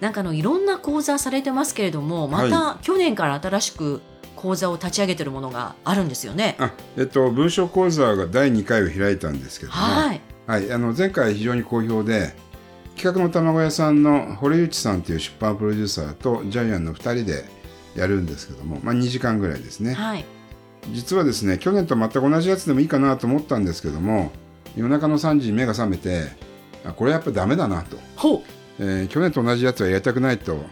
なんかあのいろんな講座されてますけれどもまた去年から新しく講座を立ち上げてるものがあるんですよね。あ、えっと文章講座が第2回を開いたんですけども、はい。はい、あの前回非常に好評で、企画の卵屋さんの堀内さんという出版プロデューサーとジャイアンの2人でやるんですけども、まあ2時間ぐらいですね。はい。実はですね、去年と全く同じやつでもいいかなと思ったんですけども、夜中の3時に目が覚めて、あこれやっぱダメだなと。ほえー去年と同じやつはやりたくないと。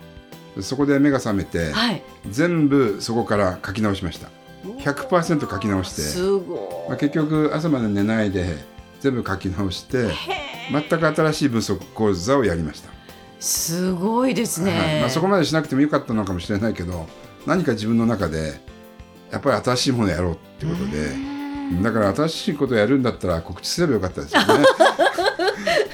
そこで目が覚めてう。、はい。全部そこから書き直しました。100%書き直して、まあ、結局朝まで寝ないで全部書き直して全く新しい分析講座をやりました、ーすごいですはいね。まあ、そこまでしなくてもよかったのかもしれないけど何か自分の中でやっぱり新しいものをやろうってことでだから新しいことをやるんだったら告知すればよかったですよね、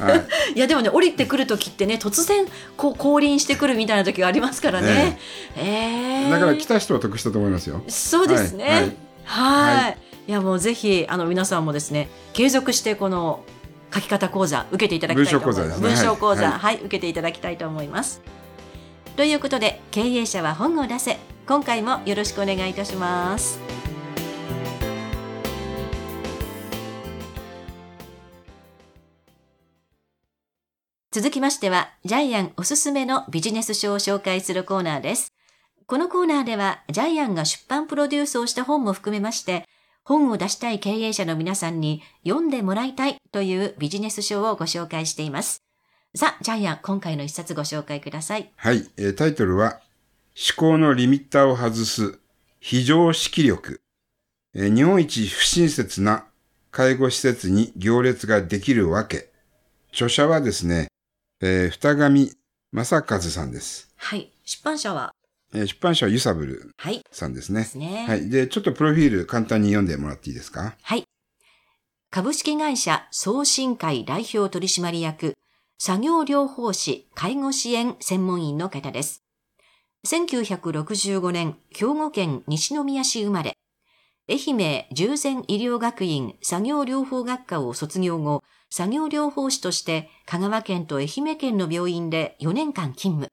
はい、いやでもね降りてくる時ってね突然こう降臨してくるみたいな時がありますからね。ええだから来た人は得したと思いますよそうですね。はいはいはい。はいやもうぜひあの皆さんもですね継続してこの書き方講座受けていただきたいと思います。文章講座ですね文章講座はい、受けていただきたいと思います。ということで経営者は本を出せ今回もよろしくお願いいたします。続きましては、ジャイアンおすすめのビジネス書を紹介するコーナーです。このコーナーでは、ジャイアンが出版プロデュースをした本も含めまして、本を出したい経営者の皆さんに読んでもらいたいというビジネス書をご紹介しています。さあ、ジャイアン、今回の一冊ご紹介ください。はい、えータイトルは思考のリミッターを外す非常識力、えー日本一不親切な介護施設に行列ができるわけ著者はですね、えー二上正和さんです、はい。出版社は？えー出版社はユサブルはい。さんですねですね。はい。で、ちょっとプロフィール簡単に読んでもらっていいですか？はい。株式会社送信会代表取締役、作業療法士介護支援専門員の方です。1965年、兵庫県西宮市生まれ、愛媛従前医療学院作業療法学科を卒業後、作業療法士として香川県と愛媛県の病院で4年間勤務。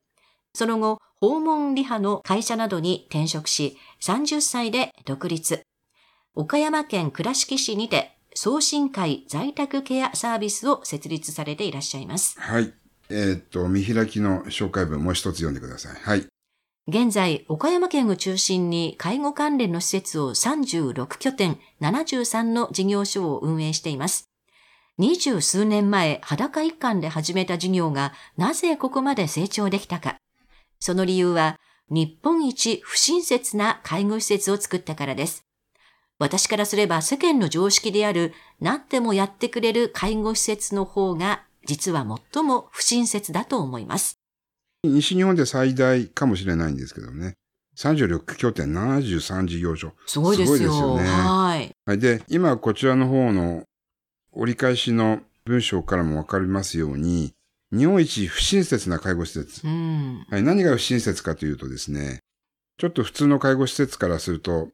その後、訪問リハの会社などに転職し、30歳で独立。岡山県倉敷市にて送信会在宅ケアサービスを設立されていらっしゃいます。はい。えーっと、見開きの紹介文もう一つ読んでください。はい。現在、岡山県を中心に介護関連の施設を36拠点、73の事業所を運営しています。二十数年前、裸一貫で始めた事業がなぜここまで成長できたか。その理由は、日本一不親切な介護施設を作ったからです。私からすれば世間の常識である、何でもやってくれる介護施設の方が、実は最も不親切だと思います。西日本で最大かもしれないんですけどね。36拠点73事業所。すごいですよ。ですよねはい。はい。で、今こちらの方の折り返しの文章からもわかりますように、日本一不親切な介護施設。うん。はい、何が不親切かというとですね、ちょっと普通の介護施設からすると、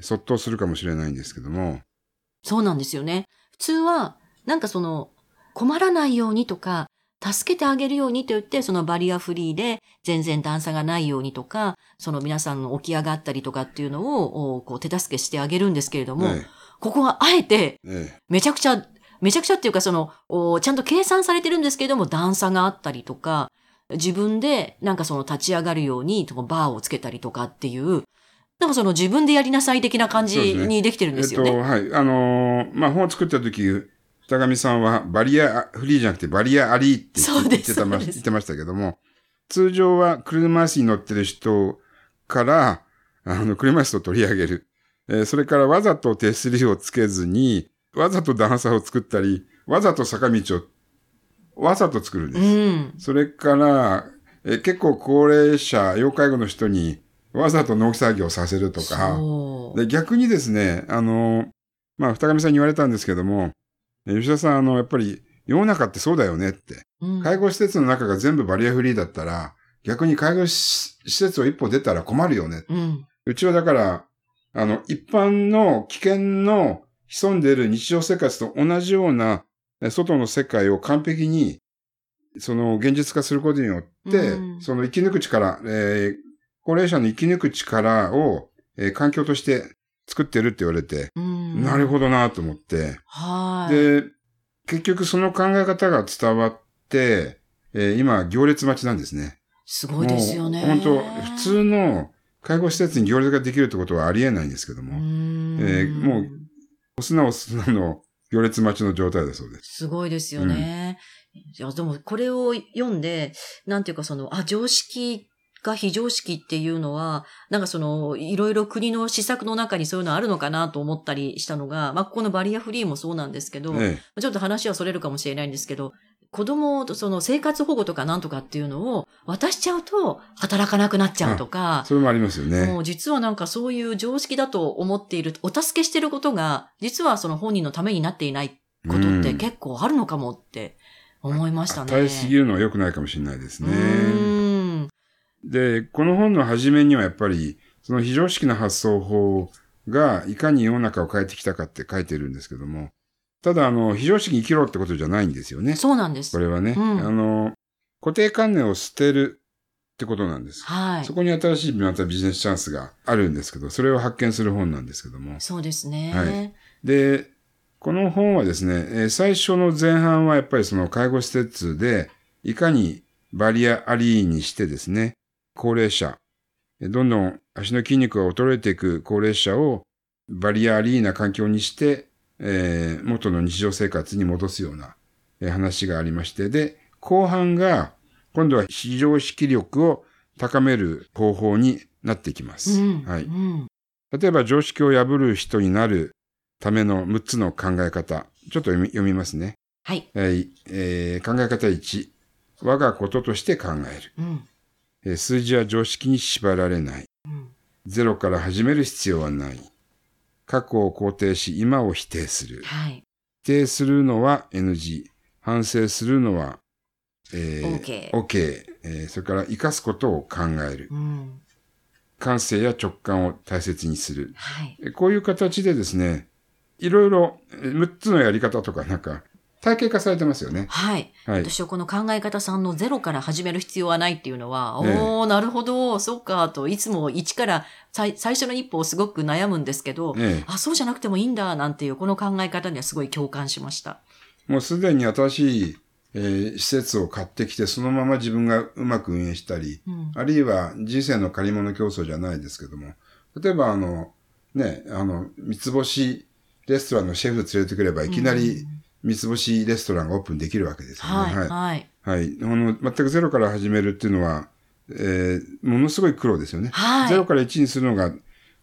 そっとするかもしれないんですけども、そうなんですよね。普通は、なんかその、困らないようにとか、助けてあげるようにと言って、そのバリアフリーで全然段差がないようにとか、その皆さんの起き上がったりとかっていうのを、おこう手助けしてあげるんですけれども、えここはあえて、ええめちゃくちゃ、めちゃくちゃっていうか、その、おちゃんと計算されてるんですけれども、段差があったりとか、自分でなんかその立ち上がるように、バーをつけたりとかっていう、なんかその自分でやりなさい的な感じにできてるんえっと、ですよね。はい。あのーまあ、本を作った時、二上さんはバリアフリーじゃなくてバリアありって言ってたま言ってましたけども、通常は車椅子に乗ってる人から、あの、車椅子を取り上げる。えーそれからわざと手すりをつけずに、わざと段差を作ったり、わざと坂道をわざと作るんです。うん。それから、え結構高齢者、要介護の人にわざと農機作業をさせるとか。で逆にですね、あの、まあ、二上さんに言われたんですけども、え吉田さん、あの、やっぱり世の中ってそうだよねって。うん介護施設の中が全部バリアフリーだったら、逆に介護施設を一歩出たら困るよね。うん。うちはだから、あの、一般の危険の潜んでいる日常生活と同じようなえ外の世界を完璧に、その現実化することによって、うんその生き抜く力、えー高齢者の生き抜く力を、えー環境として作ってるって言われて、うん。なるほどなと思って、はい。で、結局その考え方が伝わって、えー今、行列待ちなんですね。すごいですよね。本当普通の介護施設に行列ができるってことはありえないんですけども、うんえーもうお砂お砂の行列待ちの状態だそうです。すごいですよね。いや、でもこれを読んで、なんていうかその、あ、常識が非常識っていうのは、なんかその、いろいろ国の施策の中にそういうのあるのかなと思ったりしたのが、まあ、ここのバリアフリーもそうなんですけど、えちょっと話はそれるかもしれないんですけど、子供とその生活保護とかなんとかっていうのを渡しちゃうと働かなくなっちゃうとかえ、それもありますよね。もう実はなんかそういう常識だと思っている、お助けしてることが、実はその本人のためになっていないことってうん結構あるのかもって思いましたね。与えすぎるのは良くないかもしれないですうね。で、この本の初めにはやっぱり、その非常識な発想法がいかに世の中を変えてきたかって書いてるんですけども、ただ、あの、非常識に生きろってことじゃないんですよね。そうなんですこ。れはね、うんあの、固定観念を捨てるってことなんです。はいそ。こに新しいまたビジネスチャンスがあるんですけど、それを発見する本なんですけども。そうですね。はいで、この本はですね、えー最初の前半はやっぱりその介護施設で、いかにバリアアリーにしてですね、高齢者、えーどんどん足の筋肉が衰えていく高齢者をバリアアリーな環境にして、えー元の日常生活に戻すような、えー話がありまして、で、後半が、今度は非常識力を高める方法になってきます。うん。はい。うん。例えば常識を破る人になるための6つの考え方。ちょっと読み読みますね。はい。はいえー考え方1。我がこととして考える。うん。えー数字は常識に縛られない。うん。ゼロから始める必要はない。過去を肯定し、今を否定する。はい。否定するのは NG。反省するのは、えー OK OK えーそれから生かすことを考える。うん。感性や直感を大切にする。はい。えこういう形でですね、いろいろえ6つのやり方とかなんか体系化されてますよね。はい。はい。私はこの考え方さんのゼロから始める必要はないっていうのは、ええおー、なるほど、そうか、と、いつも一から最最初の一歩をすごく悩むんですけど、えあ、そうじゃなくてもいいんだ、なんていう、この考え方にはすごい共感しました。え、もうすでに新しい、えー施設を買ってきて、そのまま自分がうまく運営したり、うん。あるいは人生の借り物競争じゃないですけども、例えばあの、ね、あの、三つ星レストランのシェフ連れてくれば、いきなり三つ星レストランがオープンできるわけですよね。はい、はい。はい。あの、全くゼロから始めるっていうのは、えーものすごい苦労ですよね。はいゼロから1にするのが、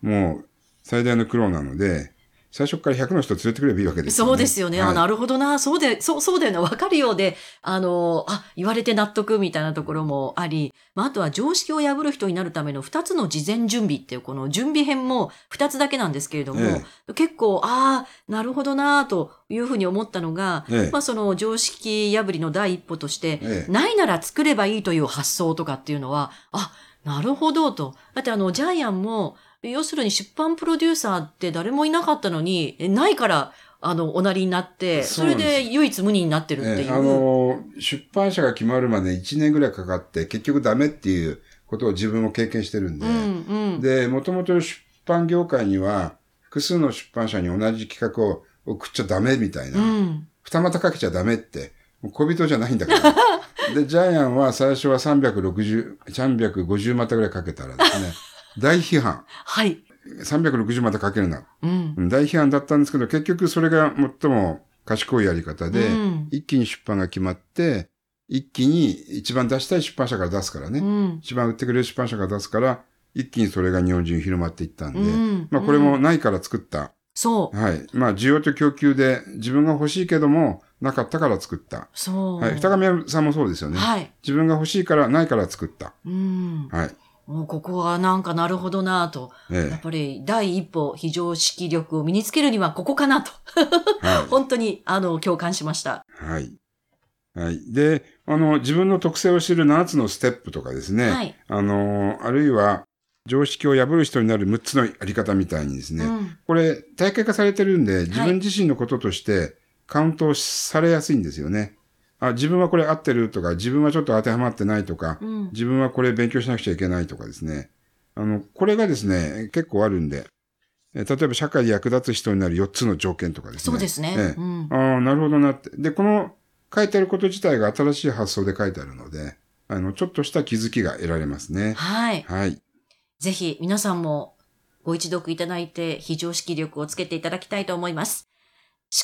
もう、最大の苦労なので、最初から100の人連れてくればいいわけですよね。そうですよね。あ、はいなるほどな。そうで、そう、そうだよね。わかるようで、あの、あ、言われて納得みたいなところもあり、まあ、あとは常識を破る人になるための二つの事前準備っていう、この準備編も二つだけなんですけれども、え結構、ああ、なるほどなというふうに思ったのが、ええまあ、その常識破りの第一歩として、ええないなら作ればいいという発想とかっていうのは、あ、なるほどと。だってあの、ジャイアンも、要するに出版プロデューサーって誰もいなかったのに、えないから、あの、おなりになって、それで唯一無二になってるっていう。ええあの、出版社が決まるまで1年ぐらいかかって、結局ダメっていうことを自分も経験してるんで、うん、うん。で、もともと出版業界には、複数の出版社に同じ企画を送っちゃダメみたいな、うん。二股かけちゃダメって、小人じゃないんだから。で、ジャイアンは最初は360、350股ぐらいかけたらですね、大批判。はい。360股かけるな。うん。うん大批判だったんですけど、結局それが最も賢いやり方で、うん一気に出版が決まって、一気に一番出したい出版社から出すからね。うん。一番売ってくれる出版社から出すから、一気にそれが日本中に広まっていったんで、うんまあこれもないから作った。そう。はい。まあ需要と供給で自分が欲しいけども、なかったから作った。そう。はい。二上さんもそうですよね。はい。自分が欲しいからないから作った。うん。はい。もうここはなんかなるほどなと。やえっぱり第一歩非常識力を身につけるにはここかなと。え。はい。本当にあの共感しました。はい。はい。で、あの、自分の特性を知る7つのステップとかですね。はい。あの、あるいは、常識を破る人になる6つのあり方みたいにですね。うん。これ、体系化されてるんで、自分自身のこととしてカウントされやすいんですよね。あ、自分はこれ合ってるとか、自分はちょっと当てはまってないとか、うん。自分はこれ勉強しなくちゃいけないとかですね。あの、これがですね、結構あるんで、え例えば社会で役立つ人になる4つの条件とかですね。そうですね。ええうん。ああ、なるほどなって。で、この書いてあること自体が新しい発想で書いてあるので、あの、ちょっとした気づきが得られますね。はい。はい。ぜひ皆さんもご一読いただいて非常識力をつけていただきたいと思います。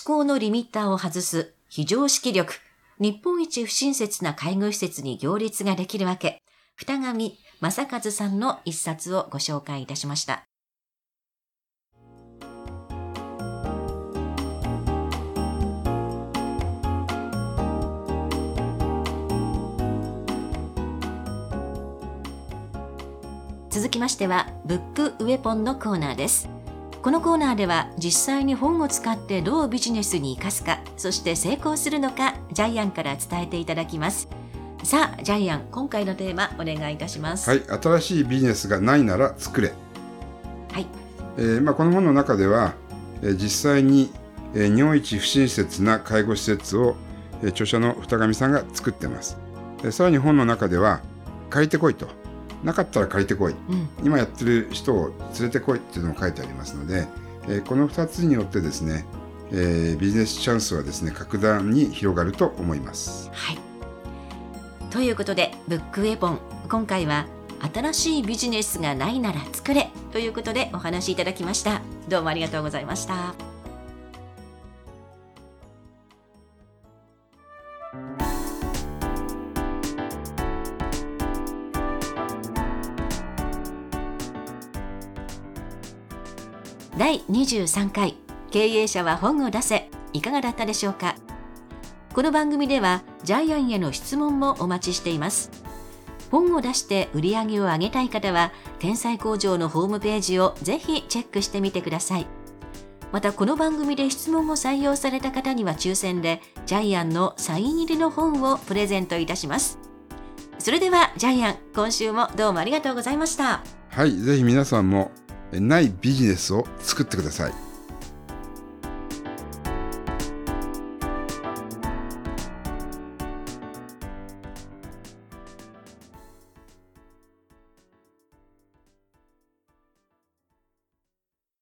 思考のリミッターを外す非常識力。日本一不親切な介護施設に行列ができるわけ。二上正和さんの一冊をご紹介いたしました。続きましては、ブックウェポンのコーナーです。このコーナーでは実際に本を使ってどうビジネスに生かすか、そして成功するのか、ジャイアンから伝えていただきます。さあ、ジャイアン、今回のテーマお願いいたします。はい。新しいビジネスがないなら作れ。はい。えーまあ、この本の中では、えー実際に、えー日本一不親切な介護施設を、えー著者の二上さんが作ってます。でさらに本の中では、借りてこいと。なかったら借りてこい。うん。今やってる人を連れてこいっていうのも書いてありますので、えーこの2つによってですね、えービジネスチャンスはですね、格段に広がると思います。はい。ということで、ブックウェポン、今回は、新しいビジネスがないなら作れということでお話しいただきました。どうもありがとうございました。第23回経営者は本を出せいかがだったでしょうか？この番組ではジャイアンへの質問もお待ちしています。本を出して売り上げを上げたい方は天才工場のホームページをぜひチェックしてみてください。またこの番組で質問を採用された方には抽選でジャイアンのサイン入りの本をプレゼントいたします。それではジャイアン今週もどうもありがとうございました。はい、ぜひ皆さんも、ないビジネスを作ってください。